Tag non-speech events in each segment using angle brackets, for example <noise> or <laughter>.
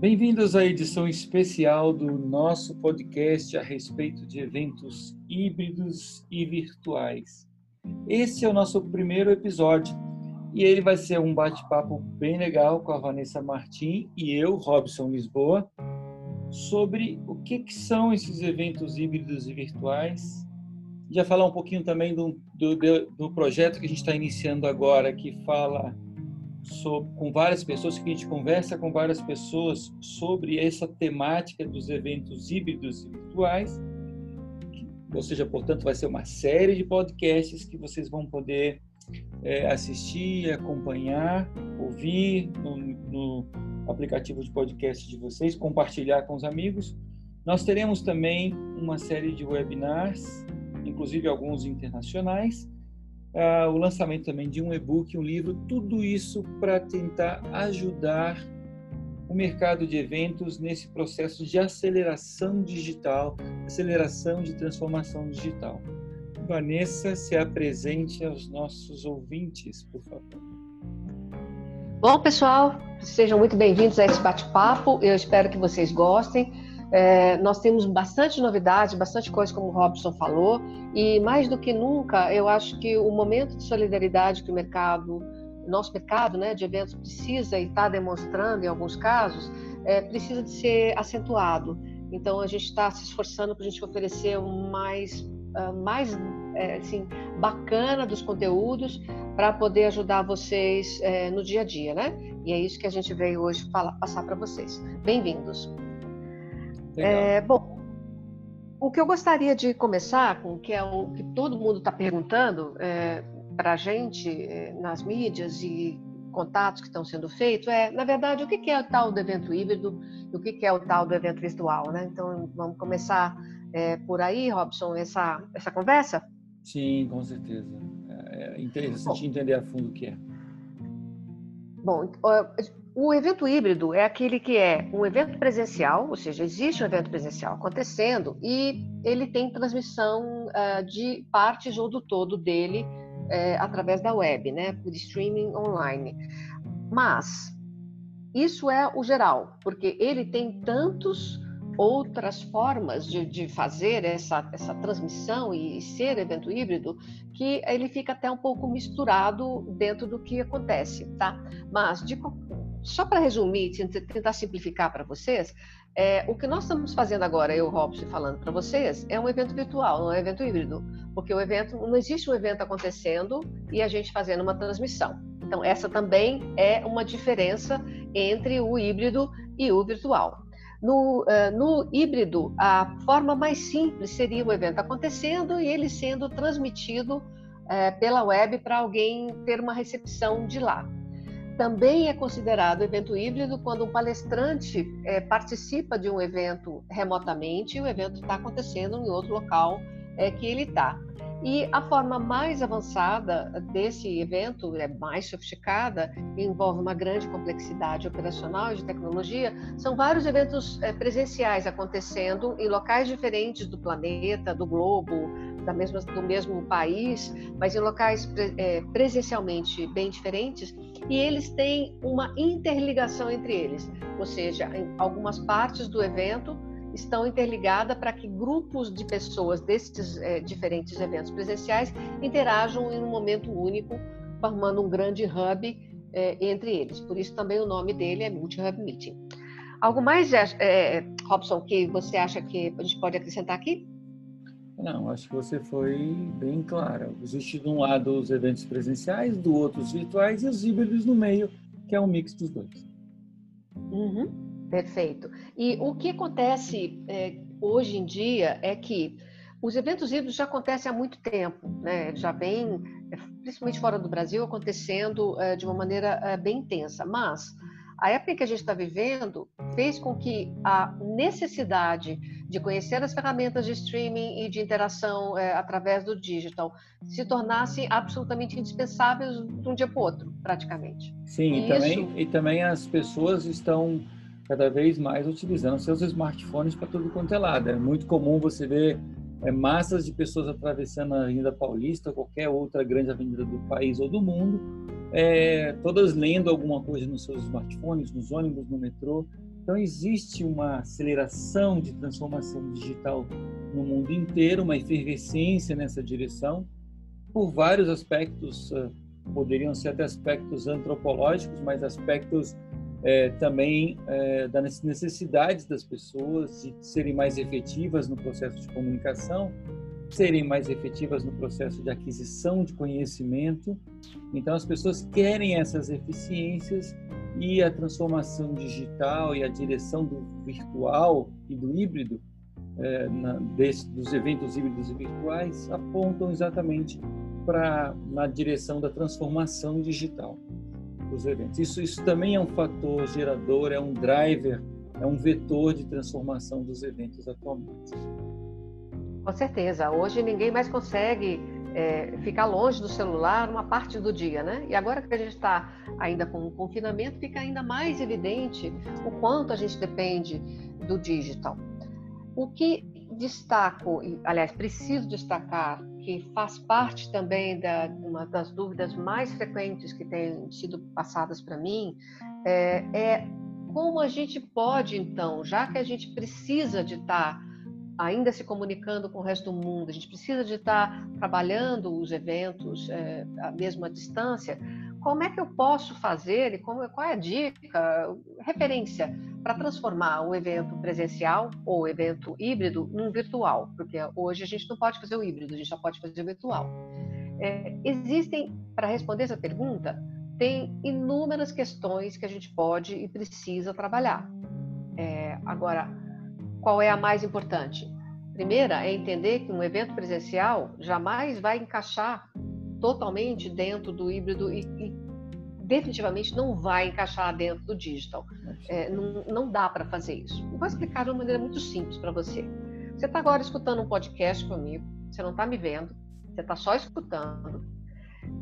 Bem-vindos à edição especial do nosso podcast a respeito de eventos híbridos e virtuais. Esse é o nosso primeiro episódio e ele vai ser um bate-papo bem legal com a Vanessa Martim e eu, Robson Lisboa, sobre o que, que são esses eventos híbridos e virtuais. Já falar um pouquinho também do, do, do projeto que a gente está iniciando agora, que fala sobre, com várias pessoas, que a gente conversa com várias pessoas sobre essa temática dos eventos híbridos e virtuais. Ou seja, portanto, vai ser uma série de podcasts que vocês vão poder é, assistir, acompanhar, ouvir no, no aplicativo de podcast de vocês, compartilhar com os amigos. Nós teremos também uma série de webinars, inclusive alguns internacionais, uh, o lançamento também de um e-book, um livro, tudo isso para tentar ajudar o mercado de eventos nesse processo de aceleração digital, aceleração de transformação digital. Vanessa, se apresente aos nossos ouvintes, por favor. Bom, pessoal, sejam muito bem-vindos a esse bate-papo. Eu espero que vocês gostem. É, nós temos bastante novidade, bastante coisa, como o Robson falou, e mais do que nunca, eu acho que o momento de solidariedade que o mercado, nosso mercado né, de eventos precisa e está demonstrando em alguns casos, é, precisa de ser acentuado. Então, a gente está se esforçando para a gente oferecer mais, uh, mais é, assim, bacana dos conteúdos para poder ajudar vocês é, no dia a dia, né? E é isso que a gente veio hoje falar, passar para vocês. Bem-vindos. É, bom, o que eu gostaria de começar com, que é o que todo mundo está perguntando é, para a gente é, nas mídias e contatos que estão sendo feitos, é, na verdade, o que é o tal do evento híbrido e o que é o tal do evento virtual, né? Então, vamos começar é, por aí, Robson, essa, essa conversa? Sim, com certeza. É, é interessante Bom, entender a fundo o que é. Bom, o evento híbrido é aquele que é um evento presencial, ou seja, existe um evento presencial acontecendo e ele tem transmissão uh, de partes ou do todo dele uh, através da web, né, por streaming online. Mas isso é o geral, porque ele tem tantos outras formas de, de fazer essa, essa transmissão e, e ser evento híbrido que ele fica até um pouco misturado dentro do que acontece, tá? Mas de, só para resumir, tentar simplificar para vocês, é, o que nós estamos fazendo agora, eu, Robson, falando para vocês, é um evento virtual, não é um evento híbrido, porque o evento não existe um evento acontecendo e a gente fazendo uma transmissão. Então, essa também é uma diferença entre o híbrido e o virtual. No, uh, no híbrido, a forma mais simples seria o evento acontecendo e ele sendo transmitido uh, pela web para alguém ter uma recepção de lá. Também é considerado evento híbrido quando um palestrante é, participa de um evento remotamente e o evento está acontecendo em outro local é, que ele está. E a forma mais avançada desse evento, é mais sofisticada, envolve uma grande complexidade operacional e de tecnologia, são vários eventos é, presenciais acontecendo em locais diferentes do planeta, do globo, da mesma, do mesmo país, mas em locais é, presencialmente bem diferentes, e eles têm uma interligação entre eles, ou seja, algumas partes do evento estão interligadas para que grupos de pessoas desses é, diferentes eventos presenciais interajam em um momento único, formando um grande hub é, entre eles. Por isso também o nome dele é Multi-Hub Meeting. Algo mais, é, Robson, que você acha que a gente pode acrescentar aqui? Não, acho que você foi bem clara. Existe de um lado os eventos presenciais, do outro os virtuais e os híbridos no meio, que é um mix dos dois. Uhum, perfeito. E o que acontece é, hoje em dia é que os eventos híbridos já acontecem há muito tempo, né? já vem, principalmente fora do Brasil, acontecendo é, de uma maneira é, bem intensa. Mas a época que a gente está vivendo fez com que a necessidade de conhecer as ferramentas de streaming e de interação é, através do digital se tornassem absolutamente indispensáveis de um dia para o outro, praticamente. Sim, e, e também, isso... e também as pessoas estão cada vez mais utilizando seus smartphones para tudo quanto é lado. É muito comum você ver é, massas de pessoas atravessando a Avenida Paulista, qualquer outra grande avenida do país ou do mundo, é, todas lendo alguma coisa nos seus smartphones, nos ônibus, no metrô. Então, existe uma aceleração de transformação digital no mundo inteiro, uma efervescência nessa direção, por vários aspectos, ah, poderiam ser até aspectos antropológicos, mas aspectos é, também é, das necessidades das pessoas de serem mais efetivas no processo de comunicação, serem mais efetivas no processo de aquisição de conhecimento. Então, as pessoas querem essas eficiências e a transformação digital e a direção do virtual e do híbrido, é, na, desse, dos eventos híbridos e virtuais, apontam exatamente para na direção da transformação digital dos eventos. Isso, isso também é um fator gerador, é um driver, é um vetor de transformação dos eventos atualmente. Com certeza. Hoje ninguém mais consegue é, ficar longe do celular uma parte do dia, né? E agora que a gente está ainda com o confinamento, fica ainda mais evidente o quanto a gente depende do digital. O que destaco, aliás, preciso destacar, que faz parte também da uma das dúvidas mais frequentes que têm sido passadas para mim, é, é, como a gente pode, então, já que a gente precisa de estar ainda se comunicando com o resto do mundo, a gente precisa de estar trabalhando os eventos é, a mesma distância, como é que eu posso fazer e como, qual é a dica, referência para transformar o evento presencial ou evento híbrido num virtual? Porque hoje a gente não pode fazer o híbrido, a gente só pode fazer o virtual. É, existem, para responder essa pergunta, tem inúmeras questões que a gente pode e precisa trabalhar. É, agora, qual é a mais importante? Primeira é entender que um evento presencial jamais vai encaixar totalmente dentro do híbrido e, e definitivamente não vai encaixar dentro do digital. É, não, não dá para fazer isso. Eu vou explicar de uma maneira muito simples para você. Você está agora escutando um podcast comigo, você não está me vendo, você está só escutando.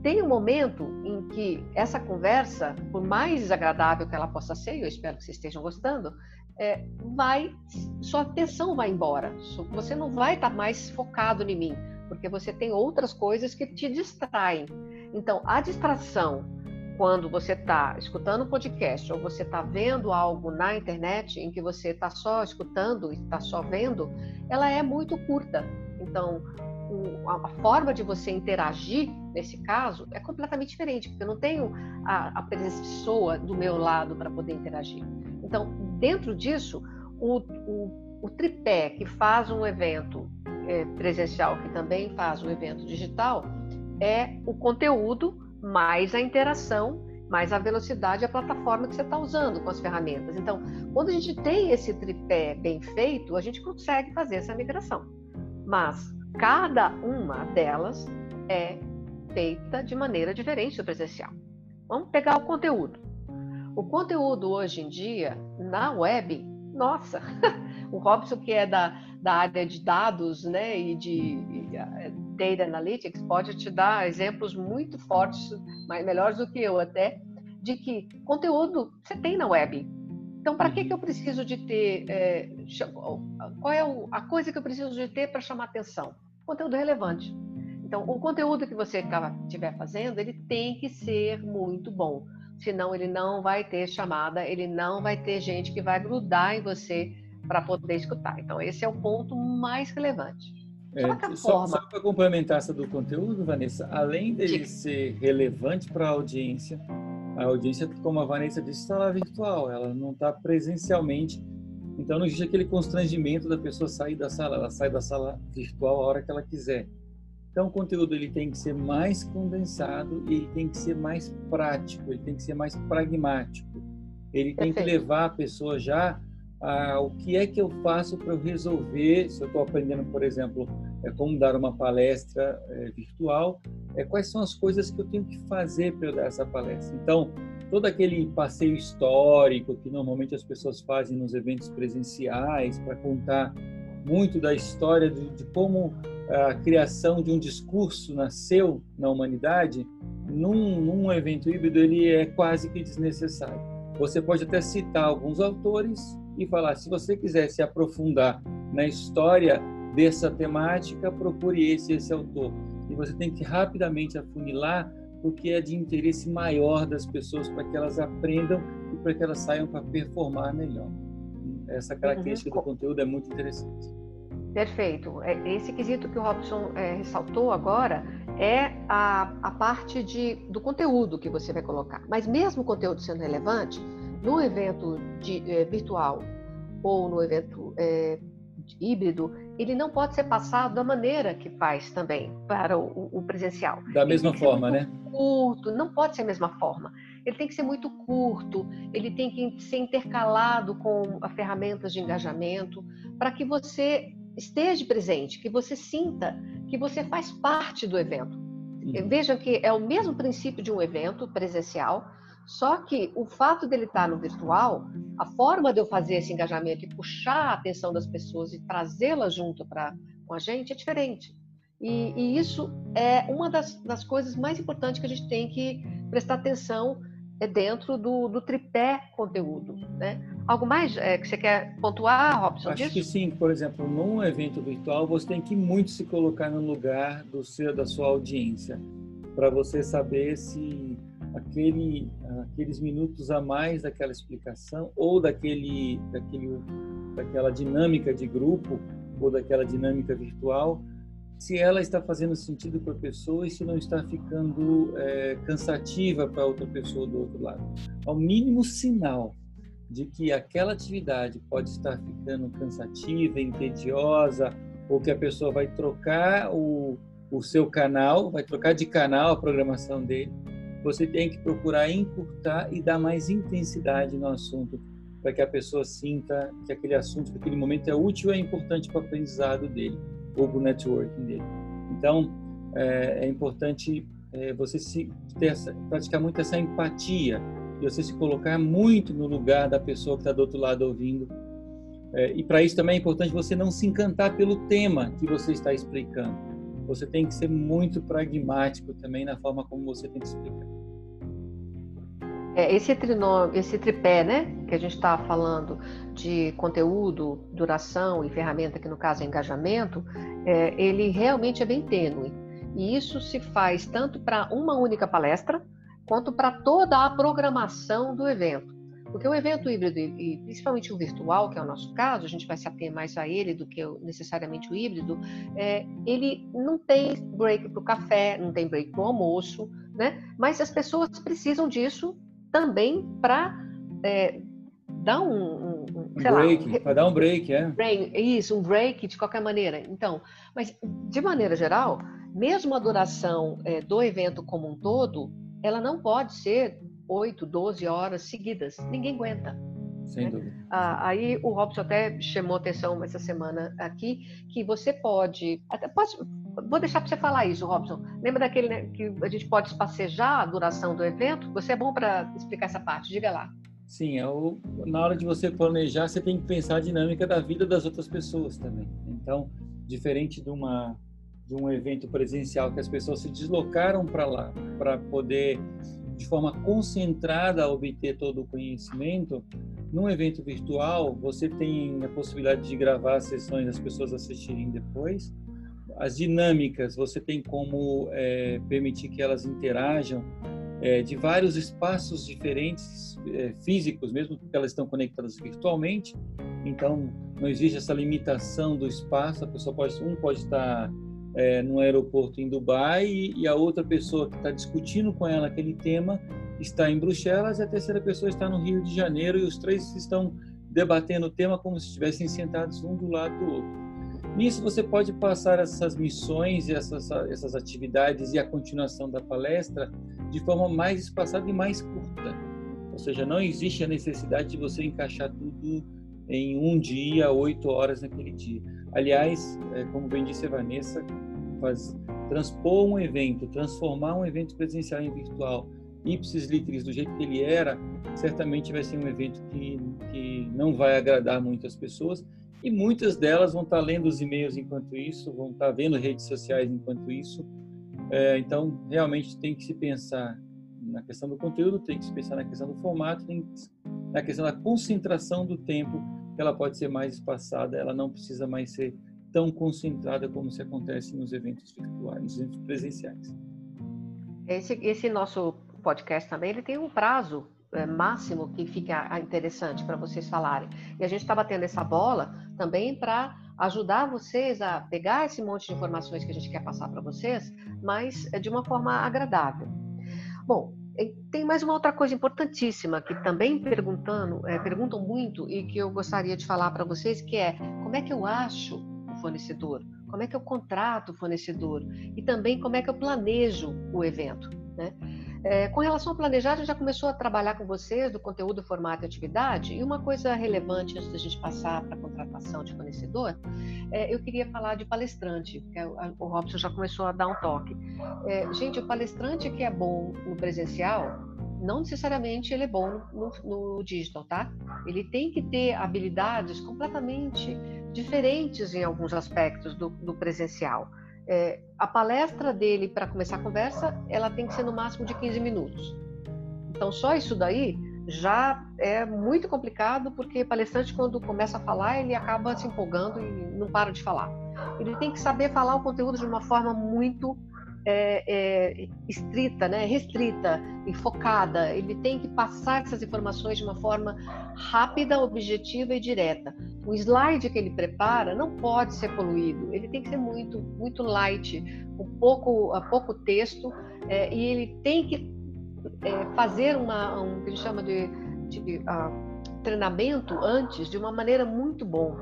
Tem um momento em que essa conversa, por mais desagradável que ela possa ser, eu espero que vocês estejam gostando, é, vai, sua atenção vai embora. Você não vai estar mais focado em mim, porque você tem outras coisas que te distraem. Então, a distração, quando você está escutando um podcast ou você está vendo algo na internet em que você está só escutando e está só vendo, ela é muito curta. Então, o, a forma de você interagir nesse caso é completamente diferente, porque eu não tenho a, a pessoa do meu lado para poder interagir. Então, dentro disso, o, o, o tripé que faz um evento é, presencial, que também faz um evento digital, é o conteúdo mais a interação, mais a velocidade, a plataforma que você está usando com as ferramentas. Então, quando a gente tem esse tripé bem feito, a gente consegue fazer essa migração. Mas cada uma delas é feita de maneira diferente do presencial. Vamos pegar o conteúdo. O conteúdo hoje em dia, na web, nossa, <laughs> o Robson, que é da, da área de dados né, e de eh, data analytics, pode te dar exemplos muito fortes, mais, melhores do que eu até, de que conteúdo você tem na web. Então, para que, que eu preciso de ter? É, qual é a coisa que eu preciso de ter para chamar atenção? Conteúdo relevante. Então, o conteúdo que você estiver fazendo, ele tem que ser muito bom senão ele não vai ter chamada, ele não vai ter gente que vai grudar em você para poder escutar. Então, esse é o ponto mais relevante. É, só, só para complementar essa do conteúdo, Vanessa, além dele Diga. ser relevante para a audiência, a audiência, como a Vanessa disse, está lá virtual, ela não está presencialmente. Então, não existe aquele constrangimento da pessoa sair da sala, ela sai da sala virtual a hora que ela quiser. Então, o conteúdo ele tem que ser mais condensado e ele tem que ser mais prático, ele tem que ser mais pragmático. Ele tem que levar a pessoa já a o que é que eu faço para eu resolver, se eu estou aprendendo, por exemplo, é como dar uma palestra é, virtual, é, quais são as coisas que eu tenho que fazer para eu dar essa palestra. Então, todo aquele passeio histórico que normalmente as pessoas fazem nos eventos presenciais para contar muito da história de, de como a criação de um discurso nasceu na humanidade, num, num evento híbrido ele é quase que desnecessário. Você pode até citar alguns autores e falar, se você quiser se aprofundar na história dessa temática, procure esse esse autor. E você tem que rapidamente afunilar o que é de interesse maior das pessoas para que elas aprendam e para que elas saiam para performar melhor. essa característica uhum. do conteúdo é muito interessante. Perfeito. É, esse quesito que o Robson é, ressaltou agora é a, a parte de, do conteúdo que você vai colocar. Mas mesmo o conteúdo sendo relevante, no evento de, é, virtual ou no evento é, híbrido, ele não pode ser passado da maneira que faz também para o, o presencial. Da ele mesma forma, né? Curto, não pode ser a mesma forma. Ele tem que ser muito curto, ele tem que ser intercalado com ferramentas de engajamento, para que você esteja presente, que você sinta que você faz parte do evento. Uhum. Vejam que é o mesmo princípio de um evento presencial, só que o fato dele estar no virtual, a forma de eu fazer esse engajamento e puxar a atenção das pessoas e trazê-las junto para com a gente é diferente. E, e isso é uma das, das, coisas mais importantes que a gente tem que prestar atenção é dentro do, do tripé conteúdo. Né? Algo mais é, que você quer pontuar, Robson? Acho disso? que sim. Por exemplo, num evento virtual, você tem que muito se colocar no lugar do seu, da sua audiência, para você saber se aquele, aqueles minutos a mais daquela explicação ou daquele, daquele, daquela dinâmica de grupo ou daquela dinâmica virtual, se ela está fazendo sentido para a pessoa e se não está ficando é, cansativa para outra pessoa do outro lado. Ao mínimo sinal de que aquela atividade pode estar ficando cansativa, entediosa, ou que a pessoa vai trocar o, o seu canal, vai trocar de canal a programação dele, você tem que procurar encurtar e dar mais intensidade no assunto, para que a pessoa sinta que aquele assunto, que aquele momento é útil e é importante para o aprendizado dele ou para o networking dele. Então, é, é importante é, você se ter essa, praticar muito essa empatia e você se colocar muito no lugar da pessoa que está do outro lado ouvindo. É, e para isso também é importante você não se encantar pelo tema que você está explicando. Você tem que ser muito pragmático também na forma como você tem que explicar. É, esse, trinômio, esse tripé, né, que a gente está falando de conteúdo, duração e ferramenta, que no caso é engajamento, é, ele realmente é bem tênue. E isso se faz tanto para uma única palestra, quanto para toda a programação do evento. Porque o evento híbrido, e principalmente o virtual, que é o nosso caso, a gente vai se ater mais a ele do que necessariamente o híbrido, é, ele não tem break para o café, não tem break para o almoço, né? mas as pessoas precisam disso também para é, dar um, um, um break, para dar um break, é. Isso, um break de qualquer maneira. Então, mas de maneira geral, mesmo a duração é, do evento como um todo, ela não pode ser 8, 12 horas seguidas. Ninguém aguenta. Sem né? dúvida. Ah, aí o Robson até chamou atenção essa semana aqui que você pode, até pode vou deixar para você falar isso, Robson. Lembra daquele né, que a gente pode espacejar a duração do evento? Você é bom para explicar essa parte, diga lá. Sim, é o, na hora de você planejar, você tem que pensar a dinâmica da vida das outras pessoas também. Então, diferente de uma de um evento presencial que as pessoas se deslocaram para lá para poder de forma concentrada obter todo o conhecimento, num evento virtual você tem a possibilidade de gravar sessões as pessoas assistirem depois as dinâmicas, você tem como é, permitir que elas interajam é, de vários espaços diferentes é, físicos, mesmo porque elas estão conectadas virtualmente. Então, não existe essa limitação do espaço. A pessoa pode, um pode estar é, no aeroporto em Dubai e, e a outra pessoa que está discutindo com ela aquele tema está em Bruxelas e a terceira pessoa está no Rio de Janeiro e os três estão debatendo o tema como se estivessem sentados um do lado do outro. Nisso você pode passar essas missões essas, essas atividades e a continuação da palestra de forma mais espaçada e mais curta. Ou seja, não existe a necessidade de você encaixar tudo em um dia, oito horas naquele dia. Aliás, é, como bem disse a Vanessa, faz, transpor um evento, transformar um evento presencial em virtual, ipsis literis, do jeito que ele era, certamente vai ser um evento que, que não vai agradar muitas pessoas e muitas delas vão estar lendo os e-mails enquanto isso, vão estar vendo redes sociais enquanto isso. É, então, realmente tem que se pensar na questão do conteúdo, tem que se pensar na questão do formato, tem na questão da concentração do tempo, que ela pode ser mais espaçada, ela não precisa mais ser tão concentrada como se acontece nos eventos virtuais, nos eventos presenciais. Esse, esse nosso podcast também ele tem um prazo é, máximo que fica interessante para vocês falarem. E a gente está batendo essa bola também para ajudar vocês a pegar esse monte de informações que a gente quer passar para vocês, mas de uma forma agradável. Bom, tem mais uma outra coisa importantíssima que também perguntando, é, perguntam muito e que eu gostaria de falar para vocês, que é como é que eu acho fornecedor, como é que eu contrato o fornecedor e também como é que eu planejo o evento. Né? É, com relação ao planejar, já começou a trabalhar com vocês do conteúdo, formato e atividade. E uma coisa relevante antes da gente passar para a contratação de fornecedor, é, eu queria falar de palestrante, o Robson já começou a dar um toque. É, gente, o palestrante que é bom no presencial, não necessariamente ele é bom no, no digital, tá? Ele tem que ter habilidades completamente diferentes em alguns aspectos do, do presencial. É, a palestra dele para começar a conversa, ela tem que ser no máximo de 15 minutos. Então, só isso daí já é muito complicado, porque palestrante, quando começa a falar, ele acaba se empolgando e não para de falar. Ele tem que saber falar o conteúdo de uma forma muito é, é, estrita, né, restrita e focada. Ele tem que passar essas informações de uma forma rápida, objetiva e direta. O slide que ele prepara não pode ser poluído. Ele tem que ser muito, muito light, com pouco, pouco texto, é, e ele tem que é, fazer uma, um que a gente chama de, de uh, treinamento antes de uma maneira muito bom.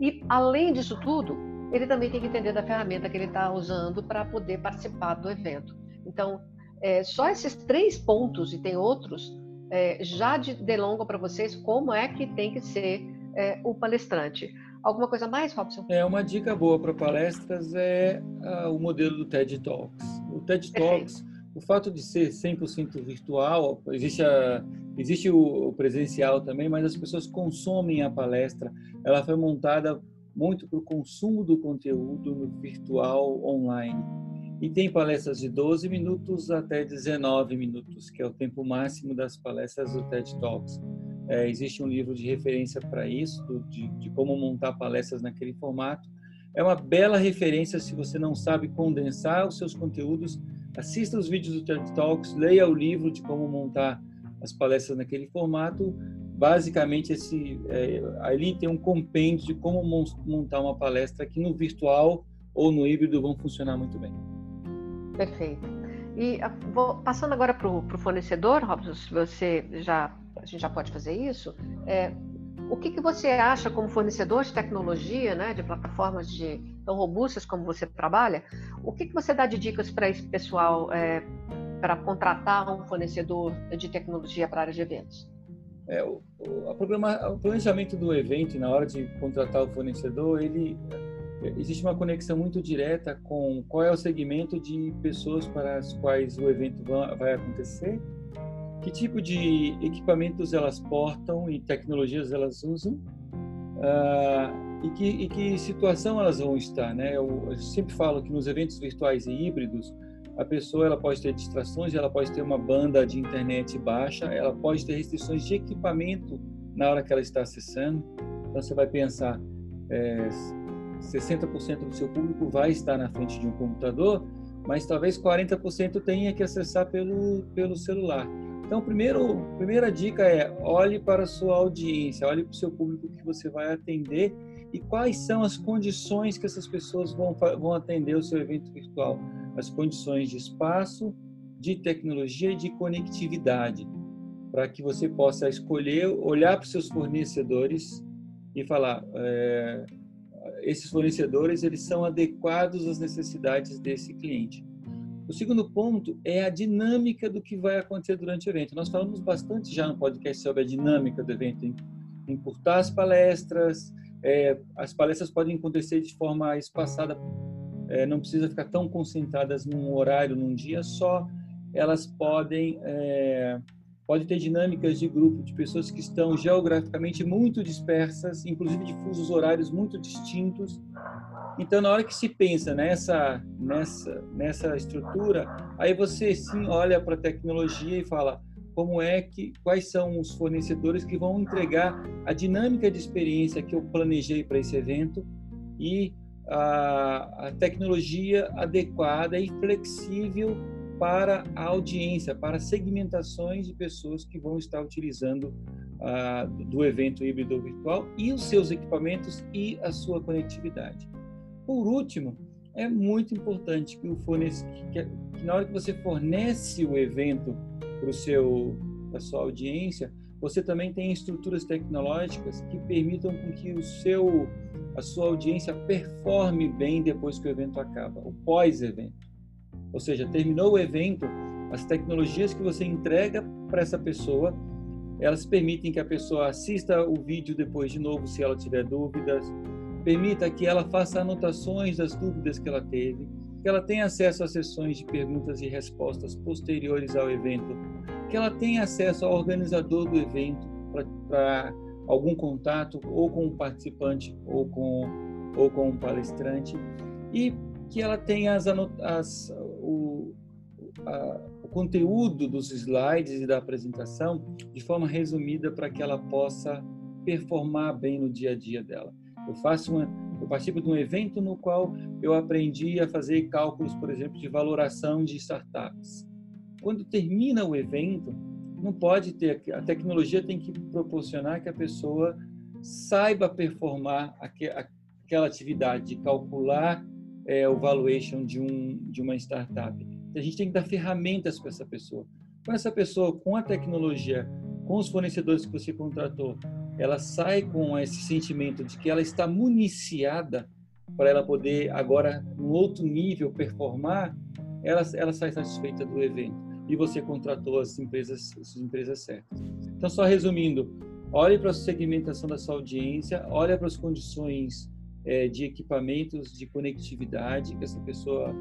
E além disso tudo, ele também tem que entender da ferramenta que ele está usando para poder participar do evento. Então, é, só esses três pontos, e tem outros, é, já de, delongam para vocês como é que tem que ser é, o palestrante. Alguma coisa mais, Robson? É, uma dica boa para palestras é uh, o modelo do TED Talks. O TED Talks, Perfeito. o fato de ser 100% virtual, existe, a, existe o, o presencial também, mas as pessoas consomem a palestra. Ela foi montada muito para o consumo do conteúdo no virtual online. E tem palestras de 12 minutos até 19 minutos, que é o tempo máximo das palestras do TED Talks. É, existe um livro de referência para isso, de, de como montar palestras naquele formato. É uma bela referência se você não sabe condensar os seus conteúdos. Assista os vídeos do TED Talks, leia o livro de como montar as palestras naquele formato basicamente esse é, ali tem um compêndio de como montar uma palestra que no virtual ou no híbrido vão funcionar muito bem. Perfeito. E vou, passando agora para o fornecedor, Robson, se você já a gente já pode fazer isso. É, o que, que você acha como fornecedor de tecnologia, né, de plataformas de, tão robustas como você trabalha? O que, que você dá de dicas para esse pessoal é, para contratar um fornecedor de tecnologia para a área de eventos? É, o, o, programa, o planejamento do evento na hora de contratar o fornecedor, ele é, existe uma conexão muito direta com qual é o segmento de pessoas para as quais o evento vai acontecer, que tipo de equipamentos elas portam e tecnologias elas usam, uh, e, que, e que situação elas vão estar, né? Eu, eu sempre falo que nos eventos virtuais e híbridos a pessoa ela pode ter distrações, ela pode ter uma banda de internet baixa, ela pode ter restrições de equipamento na hora que ela está acessando. Então você vai pensar, é, 60% do seu público vai estar na frente de um computador, mas talvez 40% tenha que acessar pelo, pelo celular. Então, primeiro, primeira dica é olhe para a sua audiência, olhe para o seu público que você vai atender e quais são as condições que essas pessoas vão, vão atender o seu evento virtual as condições de espaço, de tecnologia e de conectividade, para que você possa escolher, olhar para os seus fornecedores e falar, é, esses fornecedores eles são adequados às necessidades desse cliente. O segundo ponto é a dinâmica do que vai acontecer durante o evento. Nós falamos bastante já no podcast sobre a dinâmica do evento, encurtar as palestras, é, as palestras podem acontecer de forma espaçada é, não precisa ficar tão concentradas num horário, num dia só. Elas podem é, pode ter dinâmicas de grupo de pessoas que estão geograficamente muito dispersas, inclusive de fusos horários muito distintos. Então, na hora que se pensa nessa nessa nessa estrutura, aí você sim olha para a tecnologia e fala como é que quais são os fornecedores que vão entregar a dinâmica de experiência que eu planejei para esse evento e a, a tecnologia adequada e flexível para a audiência, para segmentações de pessoas que vão estar utilizando do evento híbrido virtual e os seus equipamentos e a sua conectividade. Por último, é muito importante que o fornece, que, que na hora que você fornece o evento para o seu a sua audiência, você também tem estruturas tecnológicas que permitam com que o seu a sua audiência performe bem depois que o evento acaba, o pós-evento. Ou seja, terminou o evento, as tecnologias que você entrega para essa pessoa, elas permitem que a pessoa assista o vídeo depois de novo, se ela tiver dúvidas, permita que ela faça anotações das dúvidas que ela teve, que ela tenha acesso a sessões de perguntas e respostas posteriores ao evento, que ela tenha acesso ao organizador do evento para algum contato ou com o participante ou com ou com o palestrante e que ela tenha as, as o, a, o conteúdo dos slides e da apresentação de forma resumida para que ela possa performar bem no dia a dia dela. Eu faço uma, eu participo de um evento no qual eu aprendi a fazer cálculos, por exemplo, de valoração de startups. Quando termina o evento, não pode ter a tecnologia tem que proporcionar que a pessoa saiba performar aquela atividade de calcular é, o valuation de um de uma startup. A gente tem que dar ferramentas para essa pessoa. Com essa pessoa, com a tecnologia, com os fornecedores que você contratou, ela sai com esse sentimento de que ela está municiada para ela poder agora, no outro nível, performar, ela, ela sai satisfeita do evento. E você contratou as empresas, as empresas certas. Então, só resumindo, olhe para a segmentação da sua audiência, olhe para as condições é, de equipamentos de conectividade que essa pessoa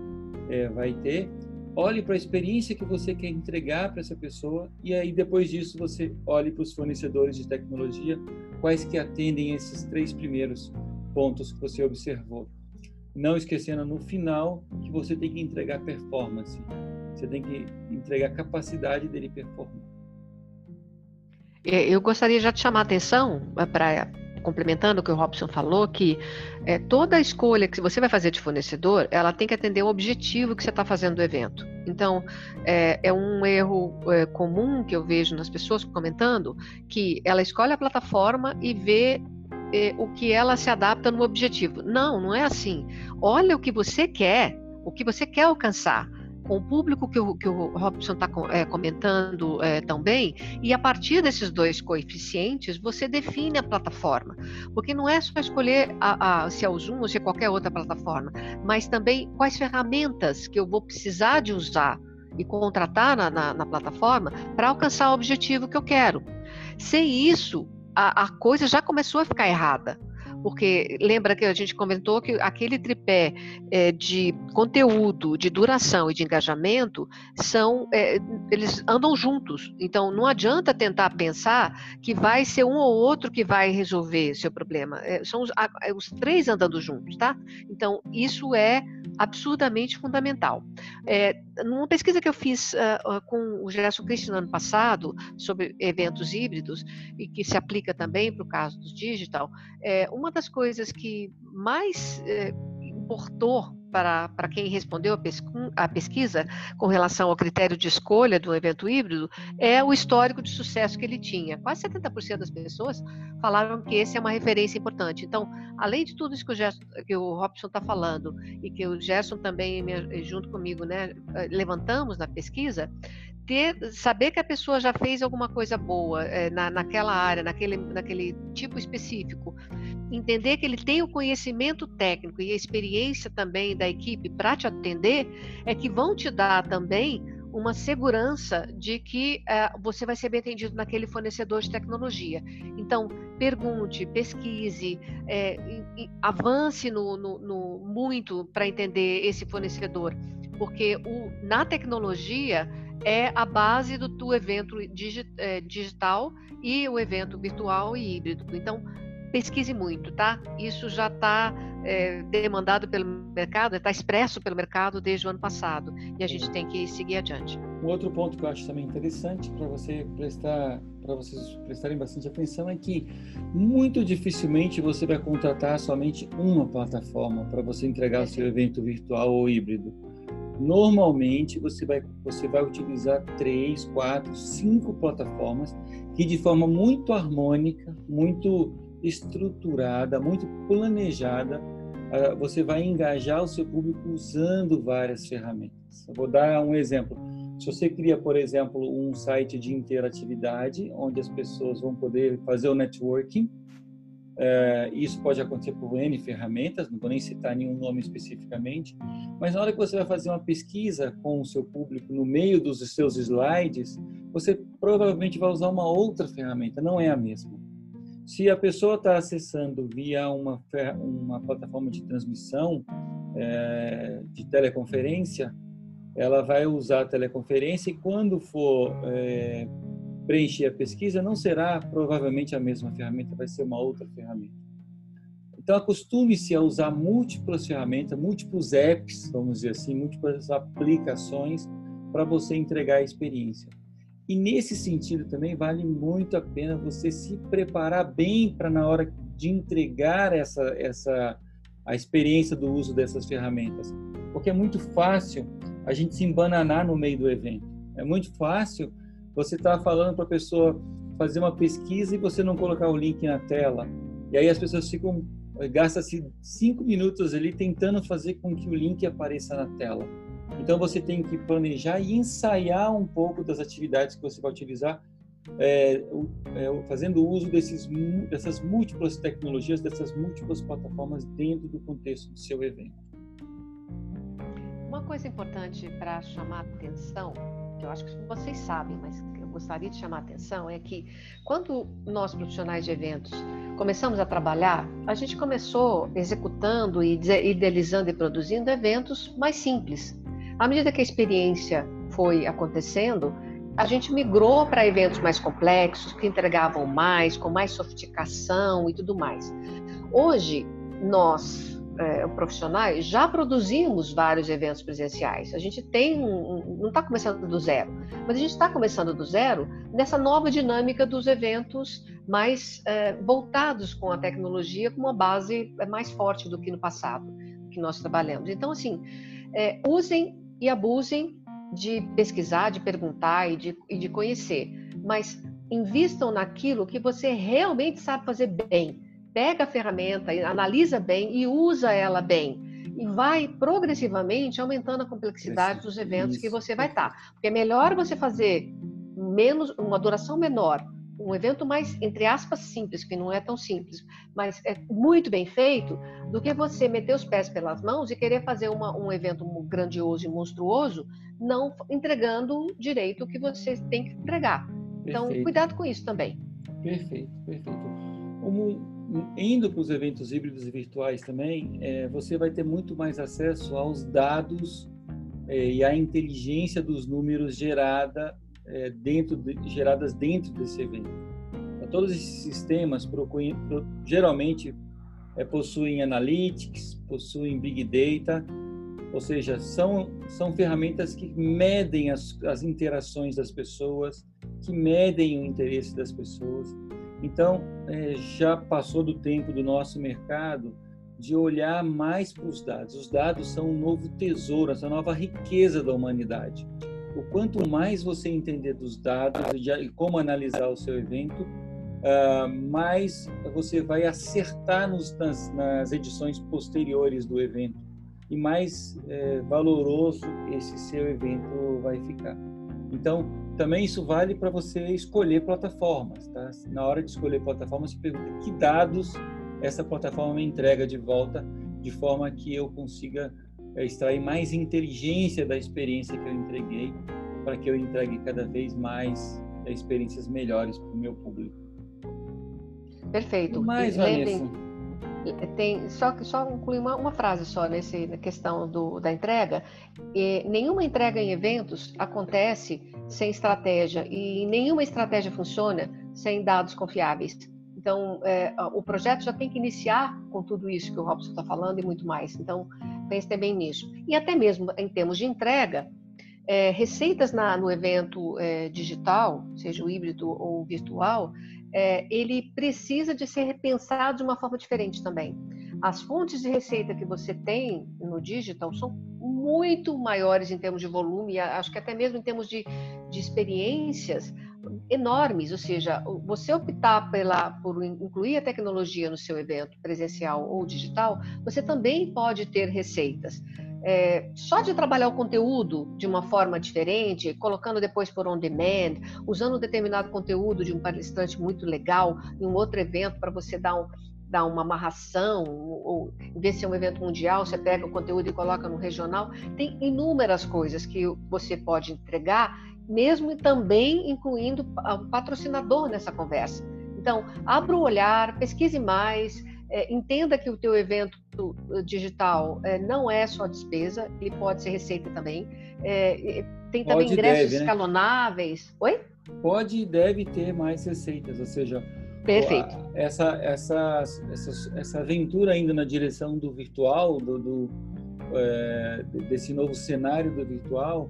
é, vai ter olhe para a experiência que você quer entregar para essa pessoa e aí depois disso você olhe para os fornecedores de tecnologia, quais que atendem esses três primeiros pontos que você observou. Não esquecendo no final que você tem que entregar performance. Você tem que entregar capacidade dele performar. É, eu gostaria já de chamar a atenção é, para complementando o que o Robson falou, que é, toda escolha que você vai fazer de fornecedor, ela tem que atender o objetivo que você está fazendo do evento. Então, é, é um erro é, comum que eu vejo nas pessoas comentando, que ela escolhe a plataforma e vê é, o que ela se adapta no objetivo. Não, não é assim. Olha o que você quer, o que você quer alcançar com o público que o, que o Robson está é, comentando é, também, e a partir desses dois coeficientes, você define a plataforma. Porque não é só escolher a, a, se é o Zoom ou se é qualquer outra plataforma, mas também quais ferramentas que eu vou precisar de usar e contratar na, na, na plataforma para alcançar o objetivo que eu quero. Sem isso, a, a coisa já começou a ficar errada porque lembra que a gente comentou que aquele tripé é, de conteúdo, de duração e de engajamento são é, eles andam juntos. Então não adianta tentar pensar que vai ser um ou outro que vai resolver seu problema. É, são os, os, três andando juntos, tá? Então isso é absurdamente fundamental. numa pesquisa que eu fiz uh, com o Gerson Christian no ano passado sobre eventos híbridos e que se aplica também para o caso dos digital, uma das coisas que mais eh, importou para, quem respondeu a, pesquisa com relação ao critério de escolha do evento híbrido é o histórico de sucesso que ele tinha. Quase 70% das pessoas falaram que esse é uma referência importante. Então, além de tudo isso que o, Gerson, que o Robson está falando e que o Gerson também, junto comigo, né, levantamos na pesquisa, ter, saber que a pessoa já fez alguma coisa boa é, na, naquela área, naquele, naquele tipo específico, entender que ele tem o conhecimento técnico e a experiência também da equipe para te atender, é que vão te dar também uma segurança de que é, você vai ser bem atendido naquele fornecedor de tecnologia. Então, pergunte, pesquise, é, e, e avance no, no, no muito para entender esse fornecedor, porque o, na tecnologia é a base do, do evento digi, é, digital e o evento virtual e híbrido. Então, pesquise muito, tá? Isso já está é, demandado pelo mercado, está expresso pelo mercado desde o ano passado e a gente tem que seguir adiante. Um outro ponto que eu acho também interessante para você prestar, para vocês prestarem bastante atenção é que muito dificilmente você vai contratar somente uma plataforma para você entregar o seu evento virtual ou híbrido Normalmente você vai, você vai utilizar três, quatro, cinco plataformas que de forma muito harmônica, muito estruturada, muito planejada, ah, você vai engajar o seu público usando várias ferramentas. Eu vou dar um exemplo. Se você cria, por exemplo, um site de interatividade, onde as pessoas vão poder fazer o networking, é, isso pode acontecer por N ferramentas, não vou nem citar nenhum nome especificamente, mas na hora que você vai fazer uma pesquisa com o seu público no meio dos seus slides, você provavelmente vai usar uma outra ferramenta, não é a mesma. Se a pessoa está acessando via uma, uma plataforma de transmissão é, de teleconferência, ela vai usar a teleconferência e quando for é, preencher a pesquisa, não será provavelmente a mesma ferramenta, vai ser uma outra ferramenta. Então, acostume-se a usar múltiplas ferramentas, múltiplos apps, vamos dizer assim, múltiplas aplicações para você entregar a experiência. E nesse sentido também vale muito a pena você se preparar bem para na hora de entregar essa essa a experiência do uso dessas ferramentas, porque é muito fácil a gente se embananar no meio do evento. É muito fácil você estar tá falando para a pessoa fazer uma pesquisa e você não colocar o link na tela. E aí as pessoas ficam gasta-se cinco minutos ali tentando fazer com que o link apareça na tela. Então você tem que planejar e ensaiar um pouco das atividades que você vai utilizar, é, é, fazendo uso desses, dessas múltiplas tecnologias, dessas múltiplas plataformas dentro do contexto do seu evento. Uma coisa importante para chamar atenção, que eu acho que vocês sabem, mas eu gostaria de chamar atenção, é que quando nós profissionais de eventos começamos a trabalhar, a gente começou executando e idealizando e produzindo eventos mais simples, à medida que a experiência foi acontecendo, a gente migrou para eventos mais complexos, que entregavam mais, com mais sofisticação e tudo mais. Hoje, nós, é, profissionais, já produzimos vários eventos presenciais. A gente tem, não está começando do zero, mas a gente está começando do zero nessa nova dinâmica dos eventos mais é, voltados com a tecnologia, com uma base mais forte do que no passado que nós trabalhamos. Então, assim, é, usem e abusem de pesquisar, de perguntar e de, e de conhecer, mas invistam naquilo que você realmente sabe fazer bem. Pega a ferramenta, analisa bem e usa ela bem. E vai progressivamente aumentando a complexidade dos eventos que você vai estar. Porque é melhor você fazer menos, uma duração menor, um evento mais, entre aspas, simples, que não é tão simples, mas é muito bem feito, do que você meter os pés pelas mãos e querer fazer uma, um evento grandioso e monstruoso, não entregando direito o que você tem que entregar. Então, perfeito. cuidado com isso também. Perfeito, perfeito. Como indo para os eventos híbridos e virtuais também, é, você vai ter muito mais acesso aos dados é, e à inteligência dos números gerada é, dentro de, geradas dentro desse evento. Então, todos esses sistemas geralmente é, possuem analytics, possuem big data, ou seja, são, são ferramentas que medem as, as interações das pessoas, que medem o interesse das pessoas. Então, é, já passou do tempo do nosso mercado de olhar mais para os dados. Os dados são um novo tesouro, essa nova riqueza da humanidade o quanto mais você entender dos dados e como analisar o seu evento, uh, mais você vai acertar nos, nas, nas, edições posteriores do evento e mais é, valoroso esse seu evento vai ficar. Então, também isso vale para você escolher plataformas. Tá? Na hora de escolher plataformas, pergunta que dados essa plataforma me entrega de volta, de forma que eu consiga é extrair mais inteligência da experiência que eu entreguei para que eu entregue cada vez mais é, experiências melhores para o meu público. Perfeito. Mais, Lembrem, tem só só concluir uma, uma, frase só nesse na questão do, da entrega. E, nenhuma entrega em eventos acontece sem estratégia e nenhuma estratégia funciona sem dados confiáveis. Então, é, o projeto já tem que iniciar com tudo isso que o Robson está falando e muito mais. Então, pense também nisso. E até mesmo em termos de entrega, é, receitas na, no evento é, digital, seja o híbrido ou virtual, é, ele precisa de ser repensado de uma forma diferente também. As fontes de receita que você tem no digital são muito maiores em termos de volume, acho que até mesmo em termos de, de experiências enormes, ou seja, você optar pela, por incluir a tecnologia no seu evento presencial ou digital, você também pode ter receitas. É, só de trabalhar o conteúdo de uma forma diferente, colocando depois por on demand, usando um determinado conteúdo de um palestrante muito legal em um outro evento para você dar um, dar uma amarração, ou em vez de ser um evento mundial, você pega o conteúdo e coloca no regional. Tem inúmeras coisas que você pode entregar, mesmo também incluindo o patrocinador nessa conversa. Então, abra o olhar, pesquise mais, é, entenda que o teu evento digital é, não é só despesa, ele pode ser receita também. É, tem também pode ingressos deve, né? escalonáveis. Oi? Pode e deve ter mais receitas, ou seja, Perfeito. Essa, essa, essa, essa aventura ainda na direção do virtual, do, do desse novo cenário do virtual,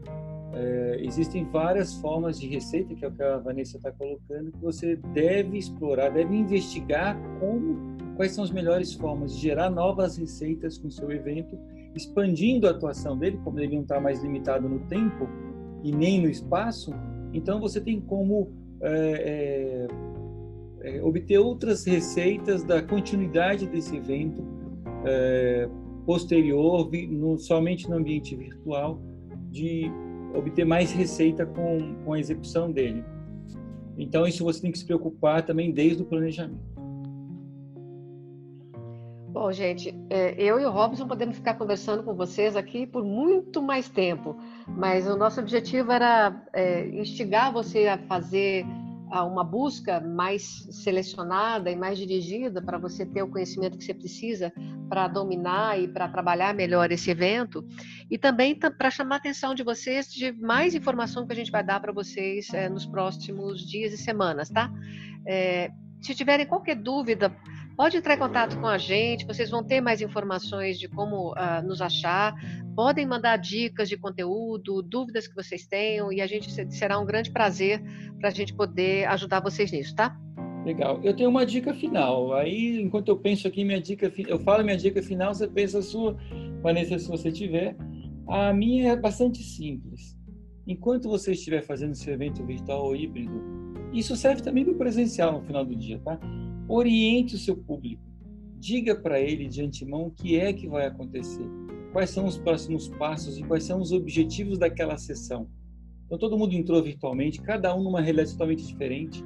é, existem várias formas de receita, que é o que a Vanessa está colocando, que você deve explorar, deve investigar como, quais são as melhores formas de gerar novas receitas com o seu evento, expandindo a atuação dele, como ele não está mais limitado no tempo e nem no espaço, então você tem como é, é é, obter outras receitas da continuidade desse evento é, posterior, no, somente no ambiente virtual, de obter mais receita com, com a execução dele. Então, isso você tem que se preocupar também desde o planejamento. Bom, gente, é, eu e o Robson podemos ficar conversando com vocês aqui por muito mais tempo, mas o nosso objetivo era é, instigar você a fazer uma busca mais selecionada e mais dirigida para você ter o conhecimento que você precisa para dominar e para trabalhar melhor esse evento e também para chamar a atenção de vocês de mais informação que a gente vai dar para vocês é, nos próximos dias e semanas, tá? É, se tiverem qualquer dúvida, pode entrar em contato com a gente, vocês vão ter mais informações de como uh, nos achar, podem mandar dicas de conteúdo, dúvidas que vocês tenham, e a gente será um grande prazer para a gente poder ajudar vocês nisso, tá? Legal. Eu tenho uma dica final. Aí, enquanto eu penso aqui minha dica, eu falo minha dica final, você pensa a sua, Vanessa, se você tiver. A minha é bastante simples. Enquanto você estiver fazendo seu evento virtual ou híbrido, isso serve também para o presencial no final do dia, tá? Oriente o seu público. Diga para ele de antemão o que é que vai acontecer, quais são os próximos passos e quais são os objetivos daquela sessão. Então, todo mundo entrou virtualmente, cada um numa realidade totalmente diferente.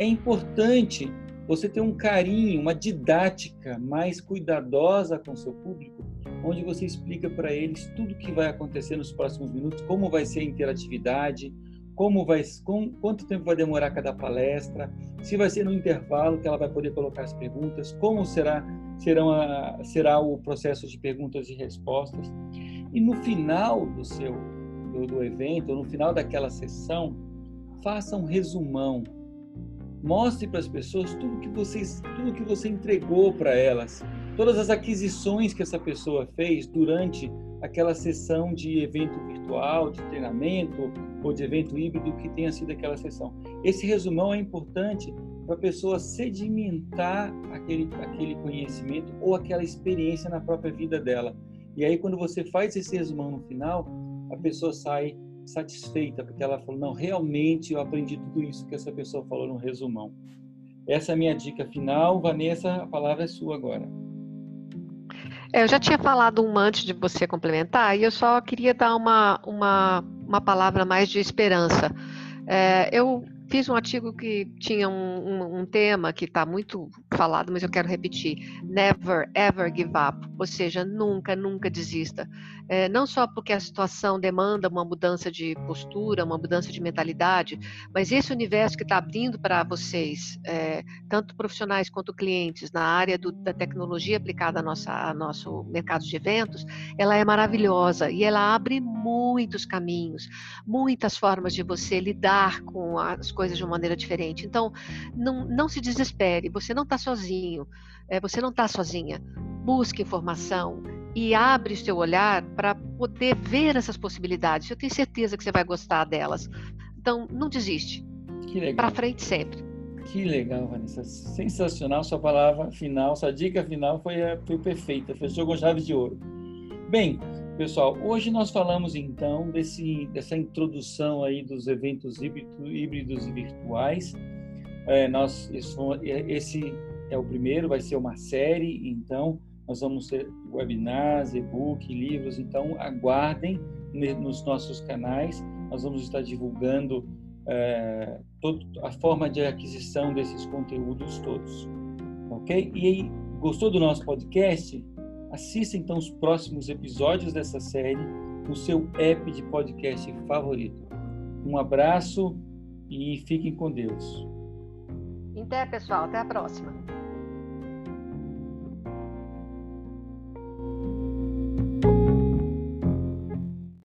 É importante você ter um carinho, uma didática mais cuidadosa com seu público, onde você explica para eles tudo o que vai acontecer nos próximos minutos, como vai ser a interatividade, como vai, com, quanto tempo vai demorar cada palestra, se vai ser no intervalo que ela vai poder colocar as perguntas, como será serão a, será o processo de perguntas e respostas. E no final do seu do, do evento, no final daquela sessão, faça um resumão. Mostre para as pessoas tudo que vocês, tudo que você entregou para elas, todas as aquisições que essa pessoa fez durante aquela sessão de evento virtual, de treinamento ou de evento híbrido que tenha sido aquela sessão. Esse resumão é importante para a pessoa sedimentar aquele, aquele conhecimento ou aquela experiência na própria vida dela. E aí, quando você faz esse resumão no final, a pessoa sai satisfeita, porque ela falou: não, realmente eu aprendi tudo isso que essa pessoa falou no resumão. Essa é a minha dica final. Vanessa, a palavra é sua agora. É, eu já tinha falado uma antes de você complementar, e eu só queria dar uma, uma, uma palavra mais de esperança. É, eu fiz um artigo que tinha um, um, um tema que está muito falado, mas eu quero repetir: never ever give up, ou seja, nunca, nunca desista. É, não só porque a situação demanda uma mudança de postura, uma mudança de mentalidade, mas esse universo que está abrindo para vocês, é, tanto profissionais quanto clientes, na área do, da tecnologia aplicada ao nosso mercado de eventos, ela é maravilhosa e ela abre muitos caminhos, muitas formas de você lidar com as coisas de uma maneira diferente. Então, não, não se desespere, você não está sozinho, é, você não está sozinha. Busque informação, e abre o seu olhar para poder ver essas possibilidades. Eu tenho certeza que você vai gostar delas. Então, não desiste. Para frente sempre. Que legal, Vanessa. Sensacional sua palavra final, sua dica final foi, foi perfeita. Fechou com chave de ouro. Bem, Pessoal, hoje nós falamos então desse, dessa introdução aí dos eventos híbridos e virtuais. É, nós, esse é o primeiro, vai ser uma série, então nós vamos ter webinars, e-book, livros, então aguardem nos nossos canais, nós vamos estar divulgando é, todo, a forma de aquisição desses conteúdos todos, ok? E aí, gostou do nosso podcast? Assista então os próximos episódios dessa série no seu app de podcast favorito. Um abraço e fiquem com Deus. Até, pessoal. Até a próxima.